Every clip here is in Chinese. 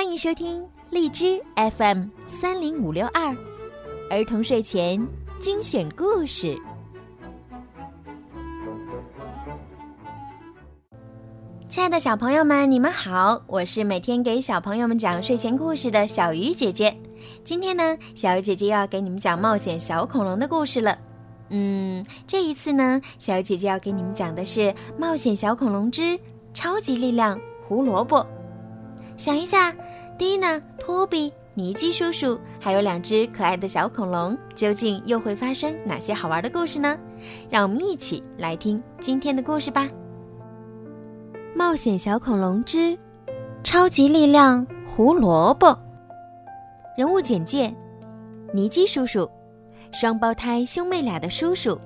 欢迎收听荔枝 FM 三零五六二儿童睡前精选故事。亲爱的小朋友们，你们好，我是每天给小朋友们讲睡前故事的小鱼姐姐。今天呢，小鱼姐姐要给你们讲冒险小恐龙的故事了。嗯，这一次呢，小鱼姐姐要给你们讲的是《冒险小恐龙之超级力量胡萝卜》。想一下，蒂娜、托比、尼基叔叔，还有两只可爱的小恐龙，究竟又会发生哪些好玩的故事呢？让我们一起来听今天的故事吧！《冒险小恐龙之超级力量胡萝卜》人物简介：尼基叔叔，双胞胎兄妹俩的叔叔，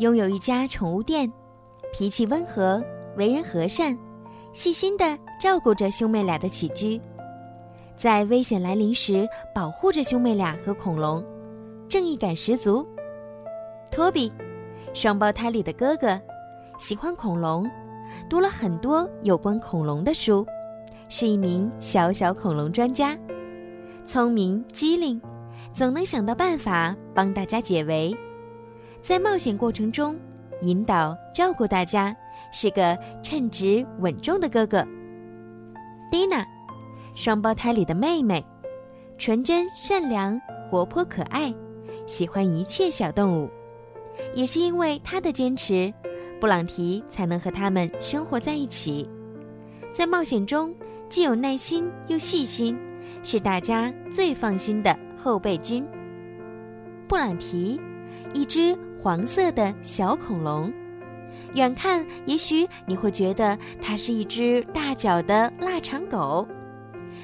拥有一家宠物店，脾气温和，为人和善。细心地照顾着兄妹俩的起居，在危险来临时保护着兄妹俩和恐龙，正义感十足。托比，双胞胎里的哥哥，喜欢恐龙，读了很多有关恐龙的书，是一名小小恐龙专家，聪明机灵，总能想到办法帮大家解围，在冒险过程中引导照顾大家。是个称职稳重的哥哥。蒂娜，双胞胎里的妹妹，纯真善良、活泼可爱，喜欢一切小动物。也是因为她的坚持，布朗提才能和他们生活在一起。在冒险中，既有耐心又细心，是大家最放心的后备军。布朗提，一只黄色的小恐龙。远看，也许你会觉得它是一只大脚的腊肠狗，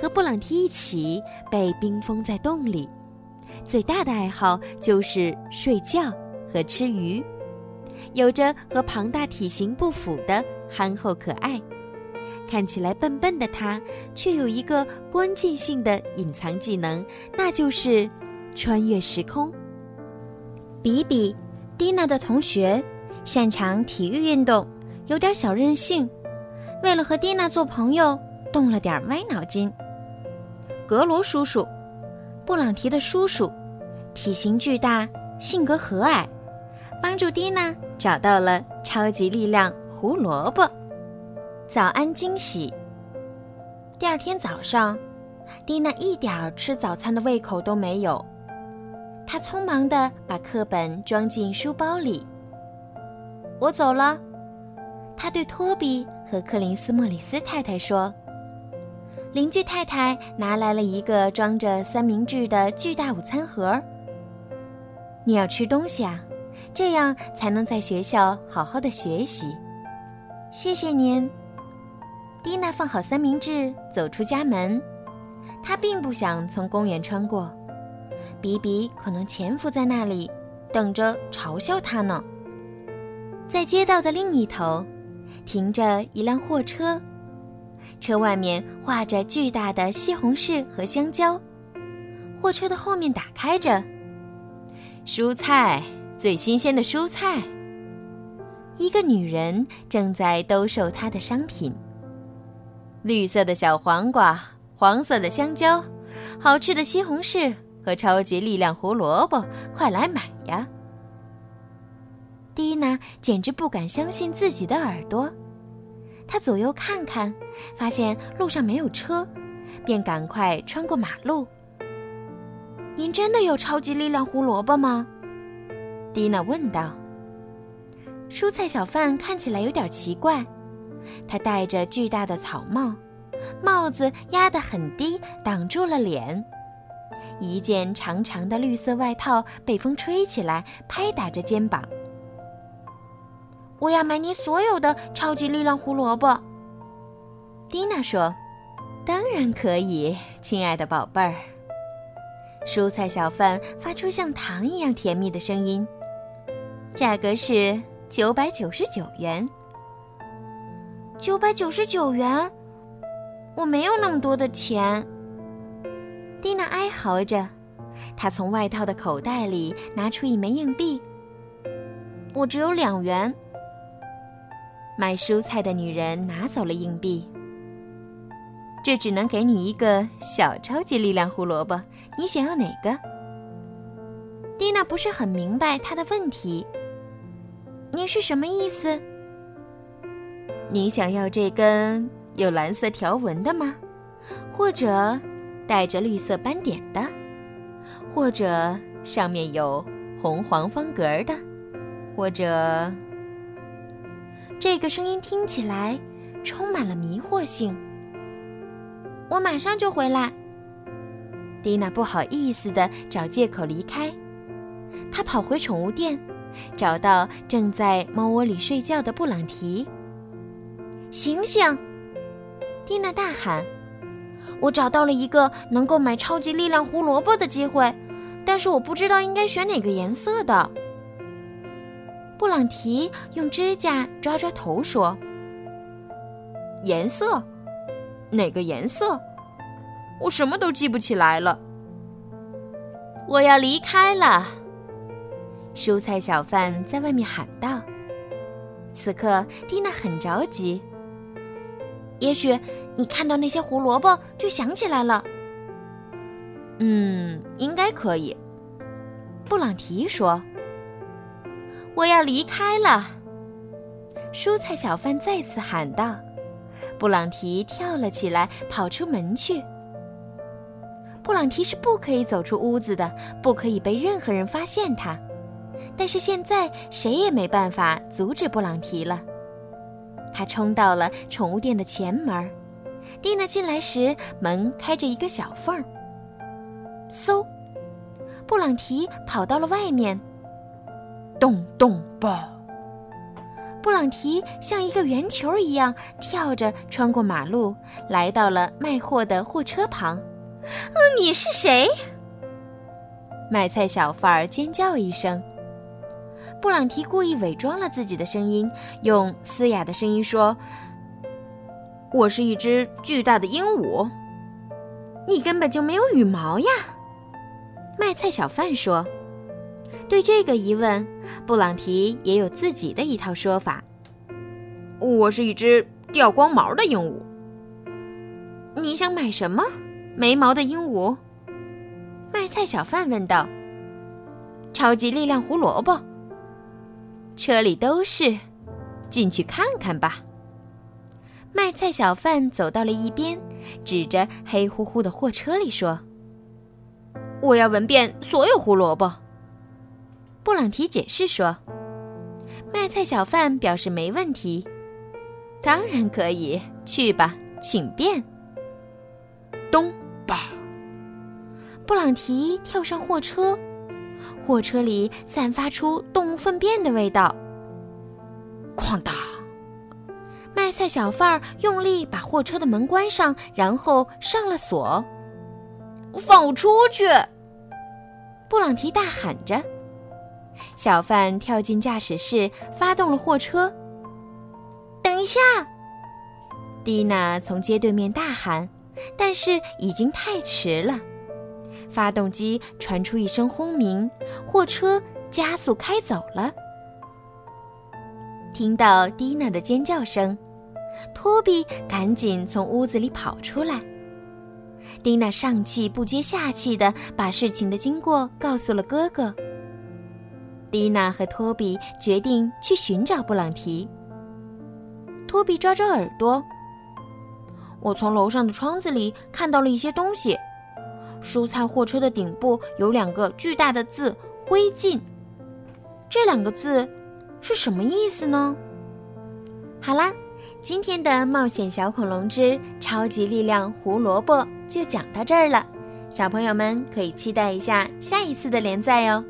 和布朗提一起被冰封在洞里。最大的爱好就是睡觉和吃鱼，有着和庞大体型不符的憨厚可爱。看起来笨笨的他，却有一个关键性的隐藏技能，那就是穿越时空。比比，蒂娜的同学，擅长体育运动，有点小任性。为了和蒂娜做朋友，动了点歪脑筋。格罗叔叔，布朗提的叔叔，体型巨大，性格和蔼，帮助蒂娜找到了超级力量胡萝卜。早安惊喜！第二天早上，蒂娜一点儿吃早餐的胃口都没有，她匆忙地把课本装进书包里。我走了。他对托比和克林斯莫里斯太太说：“邻居太太拿来了一个装着三明治的巨大午餐盒。你要吃东西啊，这样才能在学校好好的学习。”谢谢您。蒂娜放好三明治，走出家门。她并不想从公园穿过，比比可能潜伏在那里，等着嘲笑她呢。在街道的另一头。停着一辆货车，车外面画着巨大的西红柿和香蕉。货车的后面打开着，蔬菜最新鲜的蔬菜。一个女人正在兜售她的商品：绿色的小黄瓜、黄色的香蕉、好吃的西红柿和超级力量胡萝卜，快来买呀！蒂娜简直不敢相信自己的耳朵，他左右看看，发现路上没有车，便赶快穿过马路。您真的有超级力量胡萝卜吗？蒂娜问道。蔬菜小贩看起来有点奇怪，他戴着巨大的草帽，帽子压得很低，挡住了脸。一件长长的绿色外套被风吹起来，拍打着肩膀。我要买你所有的超级力量胡萝卜。蒂娜说：“当然可以，亲爱的宝贝儿。”蔬菜小贩发出像糖一样甜蜜的声音，价格是九百九十九元。九百九十九元，我没有那么多的钱。蒂娜哀嚎着，她从外套的口袋里拿出一枚硬币。我只有两元。卖蔬菜的女人拿走了硬币。这只能给你一个小超级力量胡萝卜，你想要哪个？蒂娜不是很明白他的问题。你是什么意思？你想要这根有蓝色条纹的吗？或者带着绿色斑点的？或者上面有红黄方格的？或者……这个声音听起来充满了迷惑性。我马上就回来。蒂娜不好意思的找借口离开。她跑回宠物店，找到正在猫窝里睡觉的布朗提。醒醒！蒂娜大喊：“我找到了一个能够买超级力量胡萝卜的机会，但是我不知道应该选哪个颜色的。”布朗提用指甲抓抓头说：“颜色。”哪个颜色？我什么都记不起来了。我要离开了。蔬菜小贩在外面喊道。此刻，蒂娜很着急。也许你看到那些胡萝卜就想起来了。嗯，应该可以。布朗提说：“我要离开了。”蔬菜小贩再次喊道。布朗提跳了起来，跑出门去。布朗提是不可以走出屋子的，不可以被任何人发现他。但是现在谁也没办法阻止布朗提了。他冲到了宠物店的前门，蒂娜进来时门开着一个小缝儿。嗖，布朗提跑到了外面。咚咚吧。布朗提像一个圆球一样跳着穿过马路，来到了卖货的货车旁。“呃，你是谁？”卖菜小贩儿尖叫一声。布朗提故意伪装了自己的声音，用嘶哑的声音说：“我是一只巨大的鹦鹉。”“你根本就没有羽毛呀！”卖菜小贩说。对这个疑问，布朗提也有自己的一套说法。我是一只掉光毛的鹦鹉。你想买什么？没毛的鹦鹉？卖菜小贩问道。超级力量胡萝卜。车里都是，进去看看吧。卖菜小贩走到了一边，指着黑乎乎的货车里说：“我要闻遍所有胡萝卜。”布朗提解释说：“卖菜小贩表示没问题，当然可以去吧，请便。”咚吧！布朗提跳上货车，货车里散发出动物粪便的味道。哐当！卖菜小贩儿用力把货车的门关上，然后上了锁。放我出去！布朗提大喊着。小贩跳进驾驶室，发动了货车。等一下！蒂娜从街对面大喊，但是已经太迟了。发动机传出一声轰鸣，货车加速开走了。听到蒂娜的尖叫声，托比赶紧从屋子里跑出来。蒂娜上气不接下气的把事情的经过告诉了哥哥。蒂娜和托比决定去寻找布朗提。托比抓抓耳朵。我从楼上的窗子里看到了一些东西。蔬菜货车的顶部有两个巨大的字“灰烬”。这两个字是什么意思呢？好啦，今天的《冒险小恐龙之超级力量胡萝卜》就讲到这儿了。小朋友们可以期待一下下一次的连载哦。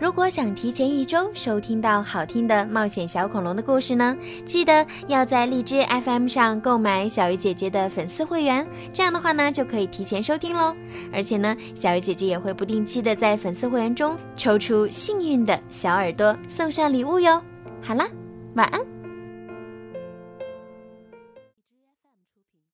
如果想提前一周收听到好听的冒险小恐龙的故事呢，记得要在荔枝 FM 上购买小鱼姐姐的粉丝会员，这样的话呢就可以提前收听喽。而且呢，小鱼姐姐也会不定期的在粉丝会员中抽出幸运的小耳朵送上礼物哟。好啦，晚安。